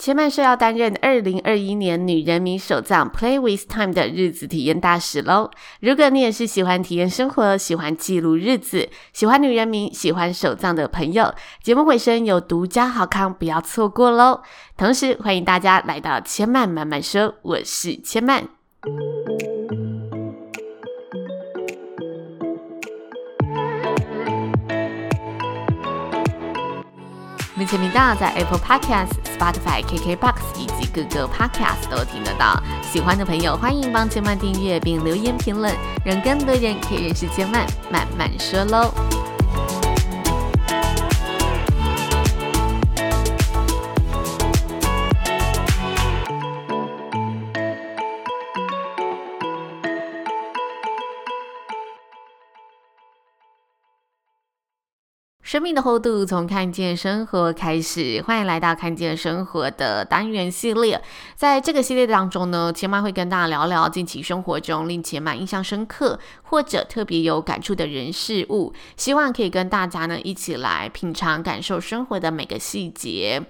千曼说要担任二零二一年女人迷手账 Play with Time 的日子体验大使喽！如果你也是喜欢体验生活、喜欢记录日子、喜欢女人迷、喜欢手账的朋友，节目尾声有独家好康，不要错过喽！同时欢迎大家来到千曼慢慢说，我是千曼。目前频道在 Apple Podcast、Spotify、KKBox 以及各个 Podcast 都听得到。喜欢的朋友欢迎帮千曼订阅并留言评论，让更多人可以认识千曼慢慢说喽。生命的厚度从看见生活开始，欢迎来到看见生活的单元系列。在这个系列当中呢，千妈会跟大家聊聊近期生活中令千妈印象深刻或者特别有感触的人事物，希望可以跟大家呢一起来品尝感受生活的每个细节。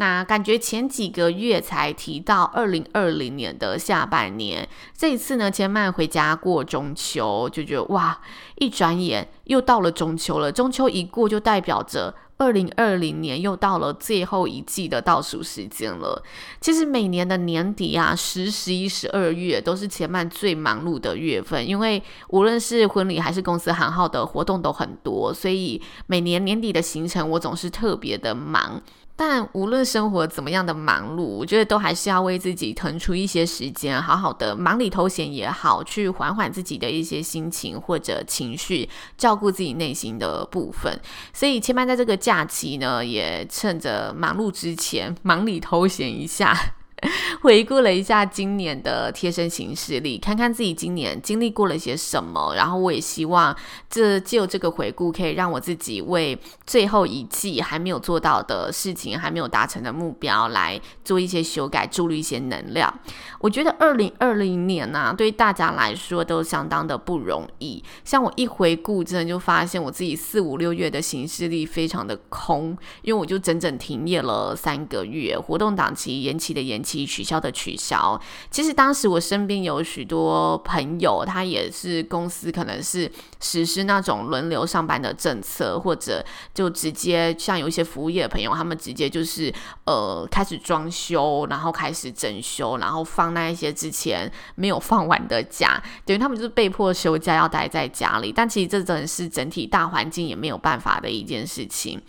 那感觉前几个月才提到二零二零年的下半年，这一次呢，千曼回家过中秋，就觉得哇，一转眼又到了中秋了。中秋一过，就代表着二零二零年又到了最后一季的倒数时间了。其实每年的年底啊，十、十一、十二月都是前曼最忙碌的月份，因为无论是婚礼还是公司行号的活动都很多，所以每年年底的行程我总是特别的忙。但无论生活怎么样的忙碌，我觉得都还是要为自己腾出一些时间，好好的忙里偷闲也好，去缓缓自己的一些心情或者情绪，照顾自己内心的部分。所以千曼在这个假期呢，也趁着忙碌之前，忙里偷闲一下。回顾了一下今年的贴身行事历，看看自己今年经历过了些什么，然后我也希望这就这个回顾可以让我自己为最后一季还没有做到的事情、还没有达成的目标来做一些修改，注入一些能量。我觉得二零二零年呢、啊，对大家来说都相当的不容易。像我一回顾，真的就发现我自己四五六月的行事历非常的空，因为我就整整停业了三个月，活动档期延期的延期。期取消的取消，其实当时我身边有许多朋友，他也是公司可能是实施那种轮流上班的政策，或者就直接像有一些服务业的朋友，他们直接就是呃开始装修，然后开始整修，然后放那一些之前没有放完的假，等于他们就是被迫休假要待在家里。但其实这真的是整体大环境也没有办法的一件事情。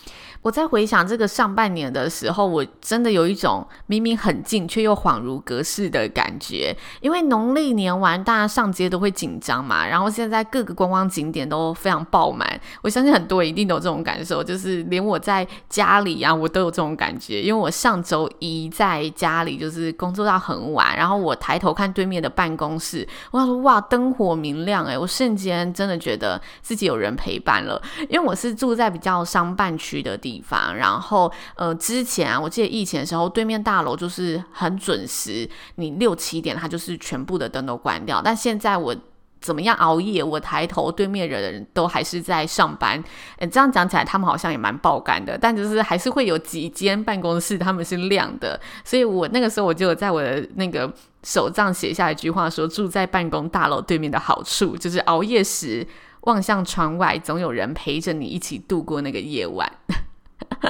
我在回想这个上半年的时候，我真的有一种明明很近却又恍如隔世的感觉。因为农历年完，大家上街都会紧张嘛，然后现在各个观光景点都非常爆满。我相信很多人一定都有这种感受，就是连我在家里啊，我都有这种感觉。因为我上周一在家里就是工作到很晚，然后我抬头看对面的办公室，我想说哇，灯火明亮诶，我瞬间真的觉得自己有人陪伴了。因为我是住在比较商办区的地方。地方，然后呃，之前啊，我记得疫情的时候，对面大楼就是很准时，你六七点它就是全部的灯都关掉。但现在我怎么样熬夜，我抬头对面的人都还是在上班。嗯，这样讲起来，他们好像也蛮爆肝的，但就是还是会有几间办公室他们是亮的。所以我那个时候我就在我的那个手账写下一句话，说住在办公大楼对面的好处就是熬夜时望向窗外，总有人陪着你一起度过那个夜晚。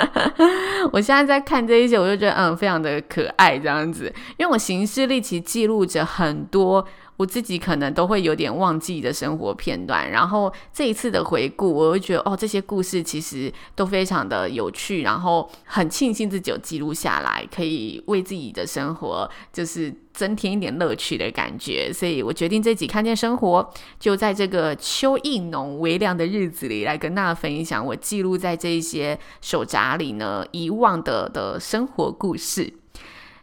我现在在看这一些，我就觉得嗯，非常的可爱这样子，因为我行事历其记录着很多。我自己可能都会有点忘记的生活片段，然后这一次的回顾，我会觉得哦，这些故事其实都非常的有趣，然后很庆幸自己有记录下来，可以为自己的生活就是增添一点乐趣的感觉。所以我决定这集看见生活，就在这个秋意浓微凉的日子里，来跟大家分享我记录在这一些手札里呢遗忘的的生活故事。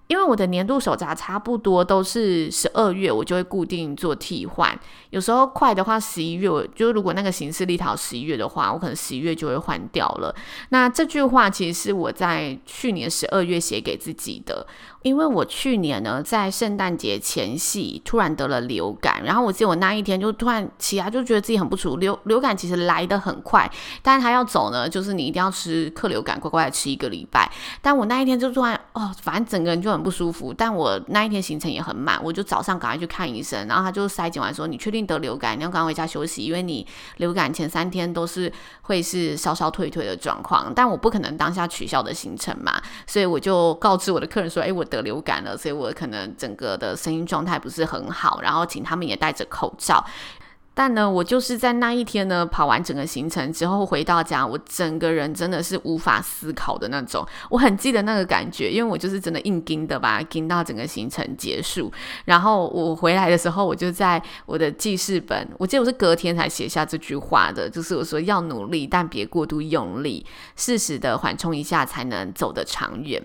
因为我的年度手札差不多都是十二月，我就会固定做替换。有时候快的话，十一月我，就如果那个形式立陶十一月的话，我可能十一月就会换掉了。那这句话其实是我在去年十二月写给自己的。因为我去年呢，在圣诞节前夕突然得了流感，然后我记得我那一天就突然起来就觉得自己很不舒服。流流感其实来得很快，但是他要走呢，就是你一定要吃克流感，乖乖的吃一个礼拜。但我那一天就突然哦，反正整个人就很不舒服。但我那一天行程也很满，我就早上赶快去看医生，然后他就筛检完说：“你确定得流感？你要赶快回家休息，因为你流感前三天都是会是烧烧退退的状况。”但我不可能当下取消的行程嘛，所以我就告知我的客人说：“哎，我得。”流感了，所以我可能整个的声音状态不是很好，然后请他们也戴着口罩。但呢，我就是在那一天呢，跑完整个行程之后回到家，我整个人真的是无法思考的那种。我很记得那个感觉，因为我就是真的硬盯的吧，盯到整个行程结束。然后我回来的时候，我就在我的记事本，我记得我是隔天才写下这句话的，就是我说要努力，但别过度用力，适时的缓冲一下，才能走得长远。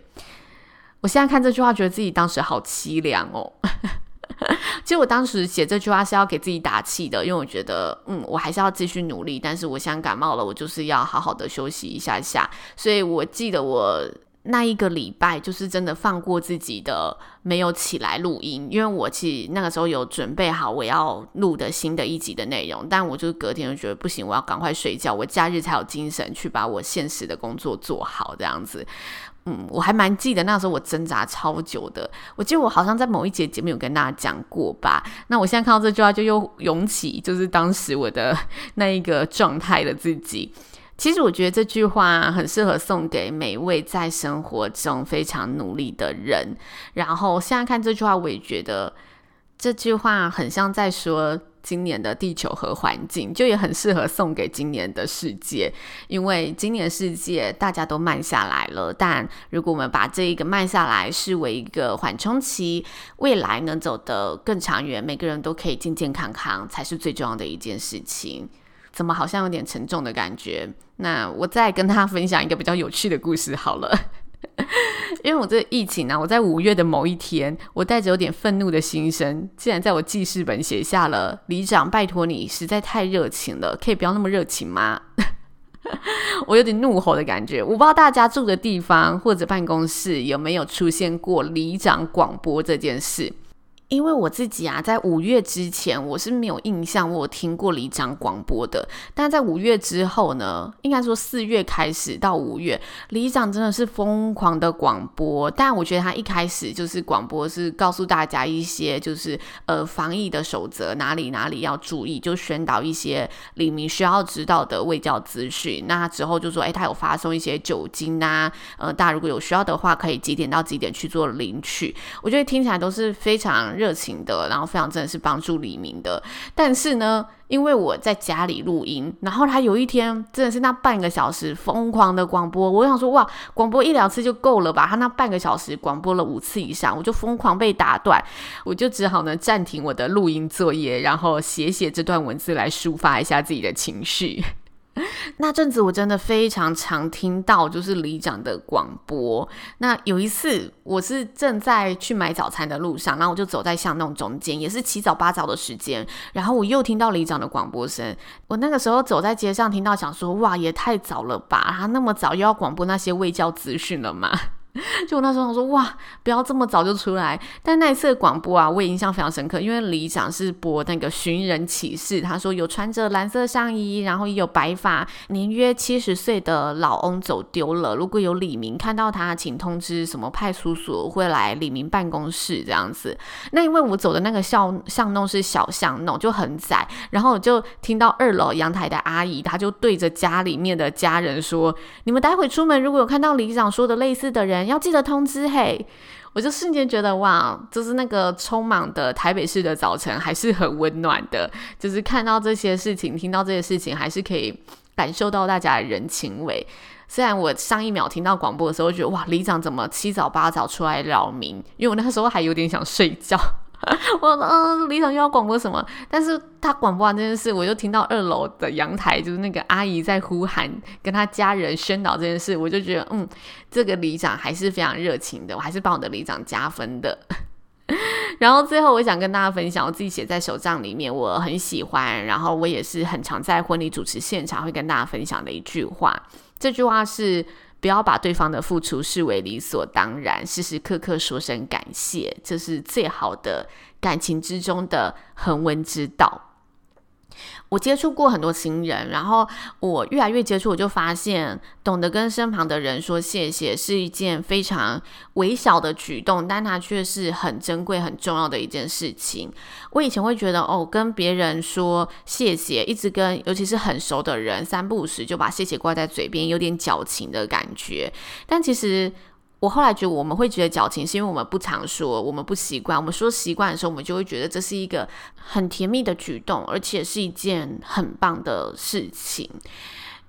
我现在看这句话，觉得自己当时好凄凉哦。其实我当时写这句话是要给自己打气的，因为我觉得，嗯，我还是要继续努力。但是我现在感冒了，我就是要好好的休息一下下。所以我记得我那一个礼拜，就是真的放过自己的，没有起来录音，因为我其实那个时候有准备好我要录的新的一集的内容，但我就隔天就觉得不行，我要赶快睡觉，我假日才有精神去把我现实的工作做好，这样子。嗯，我还蛮记得那时候我挣扎超久的。我记得我好像在某一节节目有跟大家讲过吧。那我现在看到这句话就又涌起，就是当时我的那一个状态的自己。其实我觉得这句话很适合送给每一位在生活中非常努力的人。然后现在看这句话，我也觉得这句话很像在说。今年的地球和环境就也很适合送给今年的世界，因为今年世界大家都慢下来了。但如果我们把这一个慢下来视为一个缓冲期，未来能走得更长远，每个人都可以健健康康，才是最重要的一件事情。怎么好像有点沉重的感觉？那我再跟大家分享一个比较有趣的故事好了。因为我这个疫情呢、我在五月的某一天，我带着有点愤怒的心声，竟然在我记事本写下了“里长，拜托你，实在太热情了，可以不要那么热情吗？” 我有点怒吼的感觉。我不知道大家住的地方或者办公室有没有出现过里长广播这件事。因为我自己啊，在五月之前我是没有印象，我有听过里长广播的。但在五月之后呢，应该说四月开始到五月，里长真的是疯狂的广播。但我觉得他一开始就是广播，是告诉大家一些就是呃防疫的守则，哪里哪里要注意，就宣导一些里民需要知道的卫教资讯。那之后就说，哎，他有发送一些酒精啊，呃，大家如果有需要的话，可以几点到几点去做领取。我觉得听起来都是非常。热情的，然后非常真的是帮助李明的。但是呢，因为我在家里录音，然后他有一天真的是那半个小时疯狂的广播，我想说哇，广播一两次就够了吧？他那半个小时广播了五次以上，我就疯狂被打断，我就只好呢暂停我的录音作业，然后写写这段文字来抒发一下自己的情绪。那阵子我真的非常常听到就是里长的广播。那有一次我是正在去买早餐的路上，然后我就走在巷弄中间，也是七早八早的时间，然后我又听到里长的广播声。我那个时候走在街上听到，想说哇，也太早了吧？他那么早又要广播那些卫教资讯了吗？就我那时候我说哇，不要这么早就出来。但那一次广播啊，我也印象非常深刻，因为里长是播那个寻人启事，他说有穿着蓝色上衣，然后也有白发，年约七十岁的老翁走丢了。如果有李明看到他，请通知什么派出所会来李明办公室这样子。那因为我走的那个巷巷弄是小巷弄，就很窄，然后我就听到二楼阳台的阿姨，她就对着家里面的家人说：“你们待会出门如果有看到里长说的类似的人。”要记得通知嘿，我就瞬间觉得哇，就是那个匆忙的台北市的早晨还是很温暖的，就是看到这些事情，听到这些事情，还是可以感受到大家的人情味。虽然我上一秒听到广播的时候，觉得哇，里长怎么七早八早出来扰民？因为我那个时候还有点想睡觉。我嗯，里长又要广播什么？但是他广播完这件事，我就听到二楼的阳台就是那个阿姨在呼喊，跟他家人宣导这件事，我就觉得嗯，这个里长还是非常热情的，我还是帮我的里长加分的。然后最后，我想跟大家分享我自己写在手账里面，我很喜欢，然后我也是很常在婚礼主持现场会跟大家分享的一句话。这句话是：不要把对方的付出视为理所当然，时时刻刻说声感谢，这是最好的感情之中的恒温之道。我接触过很多新人，然后我越来越接触，我就发现，懂得跟身旁的人说谢谢是一件非常微小的举动，但它却是很珍贵、很重要的一件事情。我以前会觉得，哦，跟别人说谢谢，一直跟尤其是很熟的人，三不五时就把谢谢挂在嘴边，有点矫情的感觉。但其实。我后来觉得，我们会觉得矫情，是因为我们不常说，我们不习惯。我们说习惯的时候，我们就会觉得这是一个很甜蜜的举动，而且是一件很棒的事情。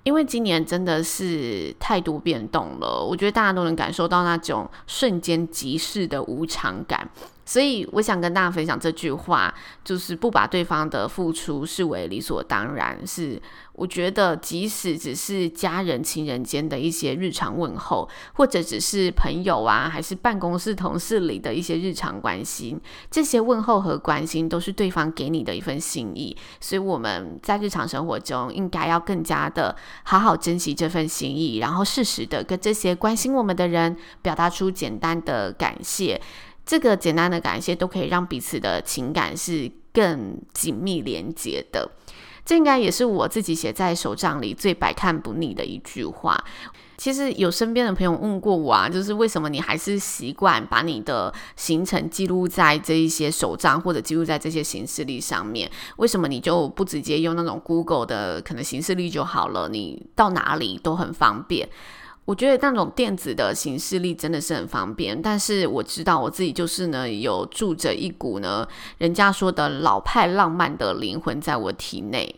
因为今年真的是太多变动了，我觉得大家都能感受到那种瞬间即逝的无常感。所以我想跟大家分享这句话，就是不把对方的付出视为理所当然。是我觉得，即使只是家人、亲人间的一些日常问候，或者只是朋友啊，还是办公室同事里的一些日常关心，这些问候和关心都是对方给你的一份心意。所以我们在日常生活中应该要更加的好好珍惜这份心意，然后适时的跟这些关心我们的人表达出简单的感谢。这个简单的感谢都可以让彼此的情感是更紧密连接的。这应该也是我自己写在手账里最百看不腻的一句话。其实有身边的朋友问过我啊，就是为什么你还是习惯把你的行程记录在这一些手账或者记录在这些行事历上面？为什么你就不直接用那种 Google 的可能行事历就好了？你到哪里都很方便。我觉得那种电子的形式力真的是很方便，但是我知道我自己就是呢，有住着一股呢，人家说的老派浪漫的灵魂在我体内。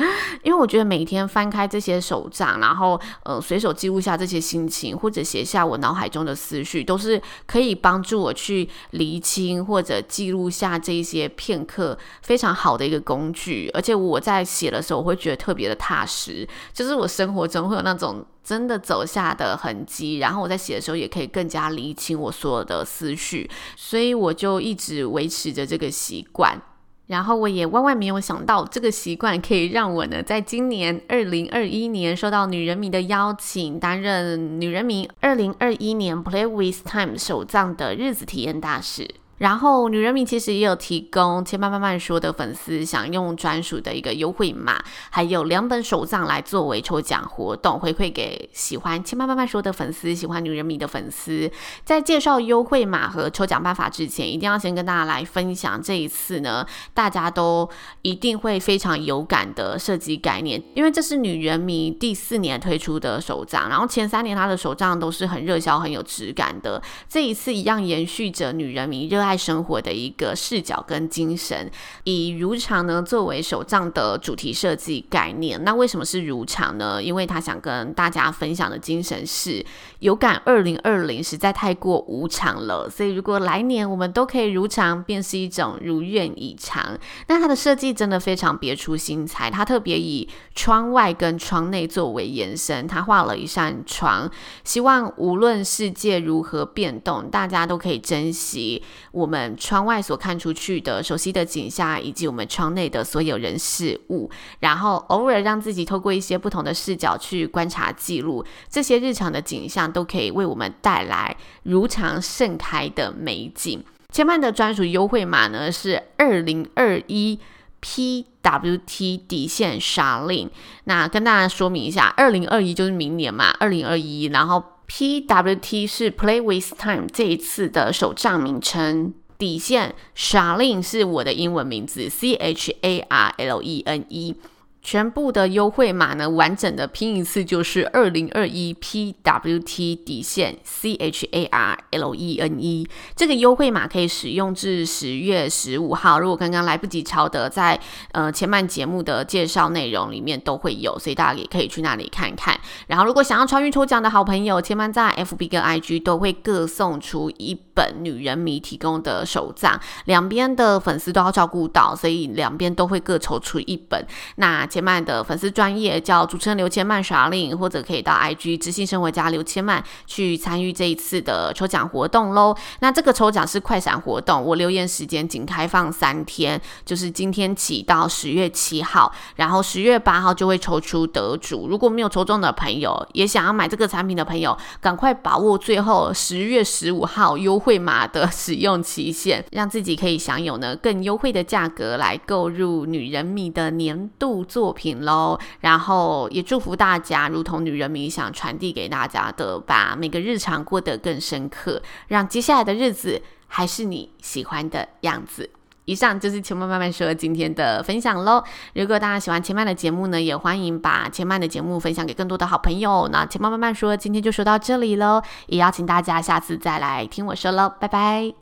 因为我觉得每天翻开这些手账，然后呃随手记录下这些心情，或者写下我脑海中的思绪，都是可以帮助我去厘清或者记录下这一些片刻非常好的一个工具。而且我在写的时候，我会觉得特别的踏实，就是我生活中会有那种真的走下的痕迹，然后我在写的时候也可以更加厘清我所有的思绪，所以我就一直维持着这个习惯。然后我也万万没有想到，这个习惯可以让我呢，在今年二零二一年受到女人迷的邀请，担任女人迷二零二一年 Play with Time 手账的日子体验大使。然后，女人迷其实也有提供千嫚慢慢说的粉丝想用专属的一个优惠码，还有两本手账来作为抽奖活动，回馈给喜欢千嫚慢慢说的粉丝，喜欢女人迷的粉丝。在介绍优惠码和抽奖办法之前，一定要先跟大家来分享这一次呢，大家都一定会非常有感的设计概念，因为这是女人迷第四年推出的手账，然后前三年她的手账都是很热销、很有质感的，这一次一样延续着女人迷热爱。爱生活的一个视角跟精神，以如常呢作为手账的主题设计概念。那为什么是如常呢？因为他想跟大家分享的精神是有感二零二零实在太过无常了，所以如果来年我们都可以如常，便是一种如愿以偿。那它的设计真的非常别出心裁，它特别以窗外跟窗内作为延伸，他画了一扇窗，希望无论世界如何变动，大家都可以珍惜。我们窗外所看出去的熟悉的景象，以及我们窗内的所有人事物，然后偶尔让自己透过一些不同的视角去观察记录这些日常的景象，都可以为我们带来如常盛开的美景。千嫚的专属优惠码呢是二零二一 PWT 底线杀令。那跟大家说明一下，二零二一就是明年嘛，二零二一，然后。PWT 是 Play with Time 这一次的手账名称，底线 Charlene 是我的英文名字 C H A R L E N E。全部的优惠码呢，完整的拼一次就是二零二一 PWT 底线 C H A R L E N E。这个优惠码可以使用至十月十五号。如果刚刚来不及抄的，在呃前半节目的介绍内容里面都会有，所以大家也可以去那里看看。然后，如果想要参与抽奖的好朋友，千万在 FB 跟 IG 都会各送出一本女人迷提供的手账，两边的粉丝都要照顾到，所以两边都会各抽出一本。那千曼的粉丝专业叫主持人刘千曼耍令，或者可以到 IG 知性生活家刘千曼去参与这一次的抽奖活动喽。那这个抽奖是快闪活动，我留言时间仅开放三天，就是今天起到十月七号，然后十月八号就会抽出得主。如果没有抽中的朋友，也想要买这个产品的朋友，赶快把握最后十月十五号优惠码的使用期限，让自己可以享有呢更优惠的价格来购入女人迷的年度作作品喽，然后也祝福大家，如同女人迷想传递给大家的，把每个日常过得更深刻，让接下来的日子还是你喜欢的样子。以上就是千曼慢慢说今天的分享喽。如果大家喜欢千曼的节目呢，也欢迎把千曼的节目分享给更多的好朋友。那千曼慢慢说今天就说到这里喽，也邀请大家下次再来听我说喽，拜拜。